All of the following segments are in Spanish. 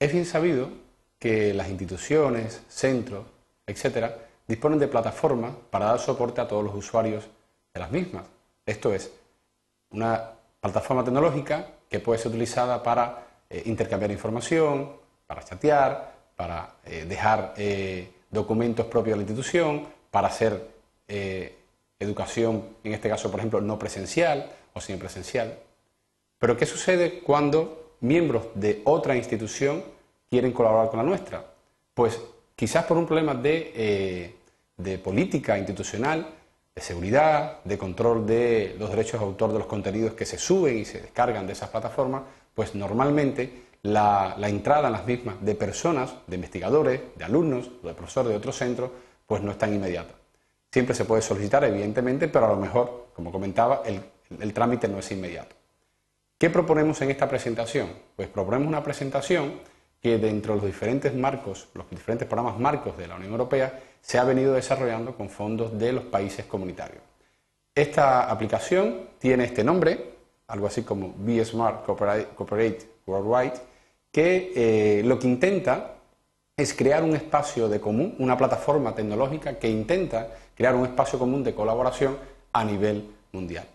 Es bien sabido que las instituciones, centros, etcétera, disponen de plataformas para dar soporte a todos los usuarios de las mismas. Esto es, una plataforma tecnológica que puede ser utilizada para eh, intercambiar información, para chatear, para eh, dejar eh, documentos propios de la institución, para hacer educación, en este caso, por ejemplo, no presencial o semipresencial. Pero ¿qué sucede cuando miembros de otra institución quieren colaborar con la nuestra? Pues quizás por un problema de, de política institucional, de seguridad, de control de los derechos de autor de los contenidos que se suben y se descargan de esas plataformas, pues normalmente la, entrada en las mismas de personas, de investigadores, de alumnos de profesores de otros centros, pues no es tan inmediata. Siempre se puede solicitar, evidentemente, pero a lo mejor, como comentaba, el trámite no es inmediato. ¿Qué proponemos en esta presentación? Pues proponemos una presentación que dentro de los diferentes marcos, los diferentes programas marcos de la Unión Europea, se ha venido desarrollando con fondos de los países comunitarios. Esta aplicación tiene este nombre, algo así como Be Smart Cooperate Worldwide, que eh, lo que intenta es crear un espacio de común, una plataforma tecnológica que intenta crear un espacio común de colaboración a nivel mundial.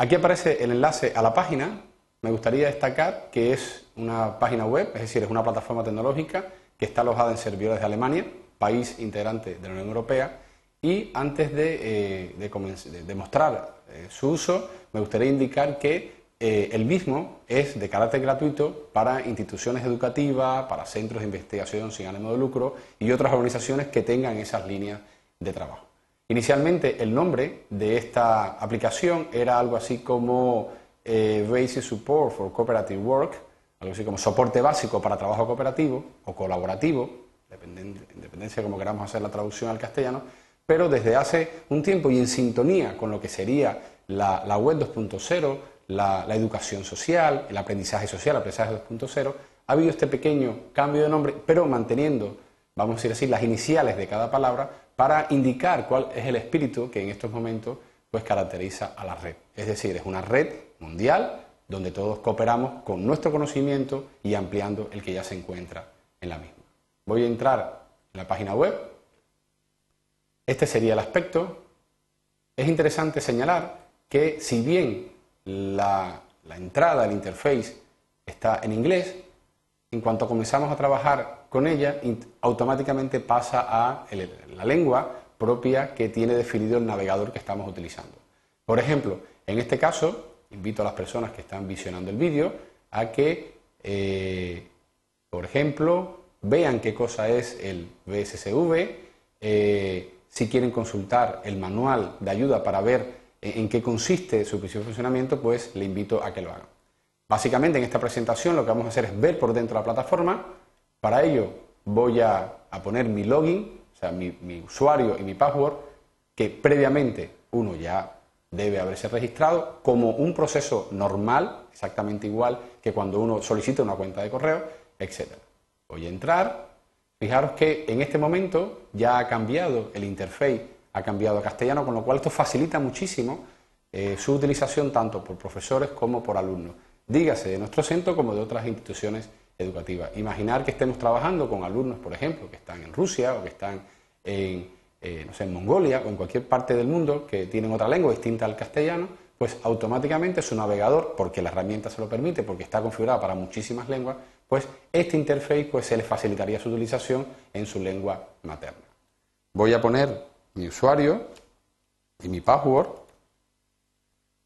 Aquí aparece el enlace a la página. Me gustaría destacar que es una página web, es decir, es una plataforma tecnológica que está alojada en servidores de Alemania, país integrante de la Unión Europea, y antes de, eh, mostrar eh, su uso, me gustaría indicar que eh, el mismo es de carácter gratuito para instituciones educativas, para centros de investigación sin ánimo de lucro y otras organizaciones que tengan esas líneas de trabajo. Inicialmente el nombre de esta aplicación era algo así como Basic Support for Cooperative Work, algo así como soporte básico para trabajo cooperativo o colaborativo, en dependencia de cómo queramos hacer la traducción al castellano, pero desde hace un tiempo y en sintonía con lo que sería la, web 2.0, la, educación social, el aprendizaje social, el aprendizaje 2.0, ha habido este pequeño cambio de nombre, pero manteniendo, vamos a decir así, las iniciales de cada palabra para indicar cuál es el espíritu que en estos momentos pues caracteriza a la red. Es decir, es una red mundial donde todos cooperamos con nuestro conocimiento y ampliando el que ya se encuentra en la misma. Voy a entrar en la página web. Este sería el aspecto. Es interesante señalar que si bien la, entrada, el interface está en inglés, en cuanto comenzamos a trabajar con ella, automáticamente pasa a la lengua propia que tiene definido el navegador que estamos utilizando. Por ejemplo, en este caso, invito a las personas que están visionando el vídeo a que, eh, por ejemplo, vean qué cosa es el BSSV, eh, si quieren consultar el manual de ayuda para ver en qué consiste su funcionamiento, pues le invito a que lo hagan. Básicamente en esta presentación lo que vamos a hacer es ver por dentro la plataforma. Para ello voy a, poner mi login, o sea, mi, usuario y mi password, que previamente uno ya debe haberse registrado como un proceso normal, exactamente igual que cuando uno solicita una cuenta de correo, etc. Voy a entrar, fijaros que en este momento ya ha cambiado el interface, ha cambiado a castellano, con lo cual esto facilita muchísimo eh, su utilización tanto por profesores como por alumnos. Dígase de nuestro centro como de otras instituciones educativas. Imaginar que estemos trabajando con alumnos, por ejemplo, que están en Rusia o que están en eh, no sé, en Mongolia o en cualquier parte del mundo que tienen otra lengua distinta al castellano, pues automáticamente su navegador, porque la herramienta se lo permite, porque está configurada para muchísimas lenguas, pues este interface pues, se le facilitaría su utilización en su lengua materna. Voy a poner mi usuario y mi password,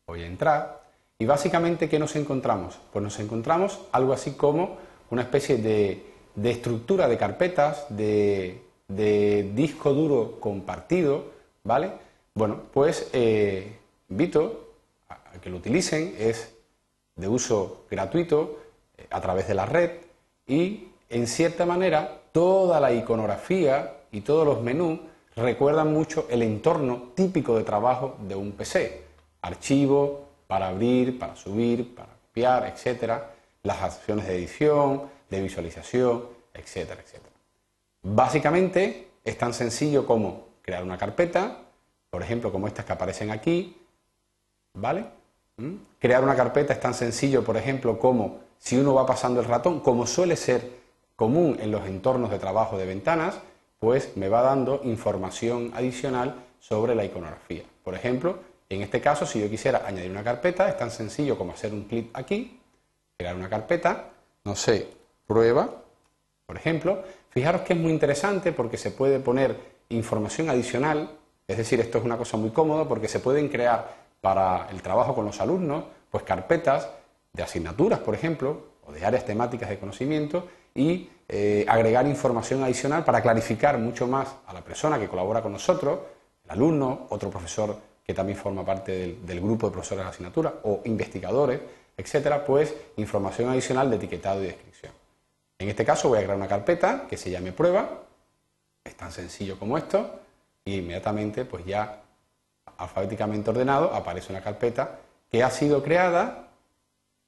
voy a entrar y básicamente ¿qué nos encontramos? Pues nos encontramos algo así como una especie de, de estructura de carpetas, de de disco duro compartido, ¿vale? Bueno, pues eh, invito a, que lo utilicen, es de uso gratuito eh, a través de la red y en cierta manera toda la iconografía y todos los menús recuerdan mucho el entorno típico de trabajo de un PC. Archivo para abrir, para subir, para copiar, etcétera, las acciones de edición, de visualización, etcétera, etcétera. Básicamente es tan sencillo como crear una carpeta, por ejemplo, como estas que aparecen aquí, ¿vale? ¿Mm? Crear una carpeta es tan sencillo, por ejemplo, como si uno va pasando el ratón, como suele ser común en los entornos de trabajo de ventanas, pues me va dando información adicional sobre la iconografía. Por ejemplo, en este caso, si yo quisiera añadir una carpeta, es tan sencillo como hacer un clic aquí, crear una carpeta, no sé, prueba, por ejemplo. Fijaros que es muy interesante porque se puede poner información adicional, es decir, esto es una cosa muy cómoda porque se pueden crear para el trabajo con los alumnos, pues carpetas de asignaturas, por ejemplo, o de áreas temáticas de conocimiento y eh, agregar información adicional para clarificar mucho más a la persona que colabora con nosotros, el alumno, otro profesor que también forma parte del, grupo de profesores de asignatura, o investigadores, etcétera, pues información adicional de etiquetado y descripción. En este caso voy a crear una carpeta que se llame prueba, es tan sencillo como esto, y inmediatamente pues ya alfabéticamente ordenado aparece una carpeta que ha sido creada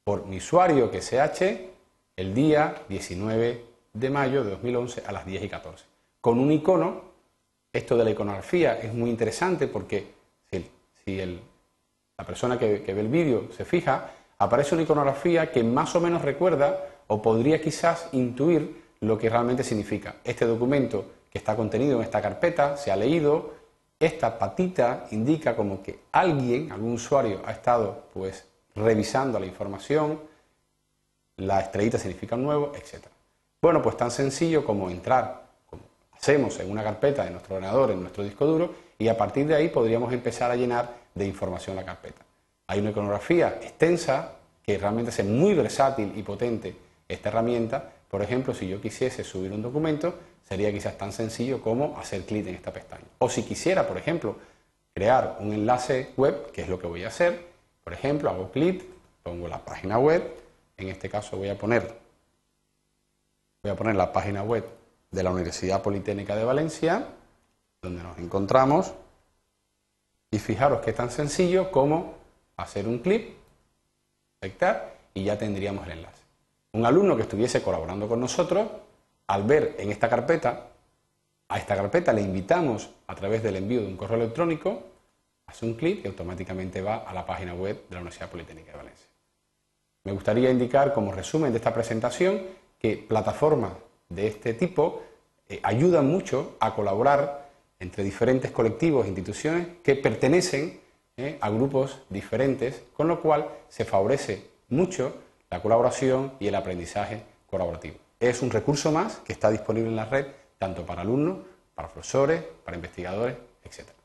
por mi usuario que es CH el día 19 de mayo de 2011 a las 10 y 14. Con un icono, esto de la iconografía es muy interesante porque si, la persona que, ve el vídeo se fija, aparece una iconografía que más o menos recuerda o podría quizás intuir lo que realmente significa. Este documento que está contenido en esta carpeta se ha leído, esta patita indica como que alguien, algún usuario, ha estado pues revisando la información, la estrellita significa nuevo, etc. Bueno, pues tan sencillo como entrar, como hacemos en una carpeta de nuestro ordenador, en nuestro disco duro, y a partir de ahí podríamos empezar a llenar de información la carpeta. Hay una iconografía extensa que realmente hace muy versátil y potente esta herramienta. Por ejemplo, si yo quisiese subir un documento, sería quizás tan sencillo como hacer clic en esta pestaña. O si quisiera, por ejemplo, crear un enlace web, que es lo que voy a hacer, por ejemplo, hago clic, pongo la página web, en este caso voy a poner, voy a poner la página web de la Universidad Politécnica de Valencia, donde nos encontramos, y fijaros que es tan sencillo como hacer un clic, aceptar, y ya tendríamos el enlace. Un alumno que estuviese colaborando con nosotros, al ver en esta carpeta, a esta carpeta le invitamos a través del envío de un correo electrónico, hace un clic y automáticamente va a la página web de la Universidad Politécnica de Valencia. Me gustaría indicar como resumen de esta presentación que plataformas de este tipo eh, ayudan mucho a colaborar entre diferentes colectivos e instituciones que pertenecen eh, a grupos diferentes, con lo cual se favorece mucho la colaboración y el aprendizaje colaborativo. Es un recurso más que está disponible en la red tanto para alumnos, para profesores, para investigadores, etc.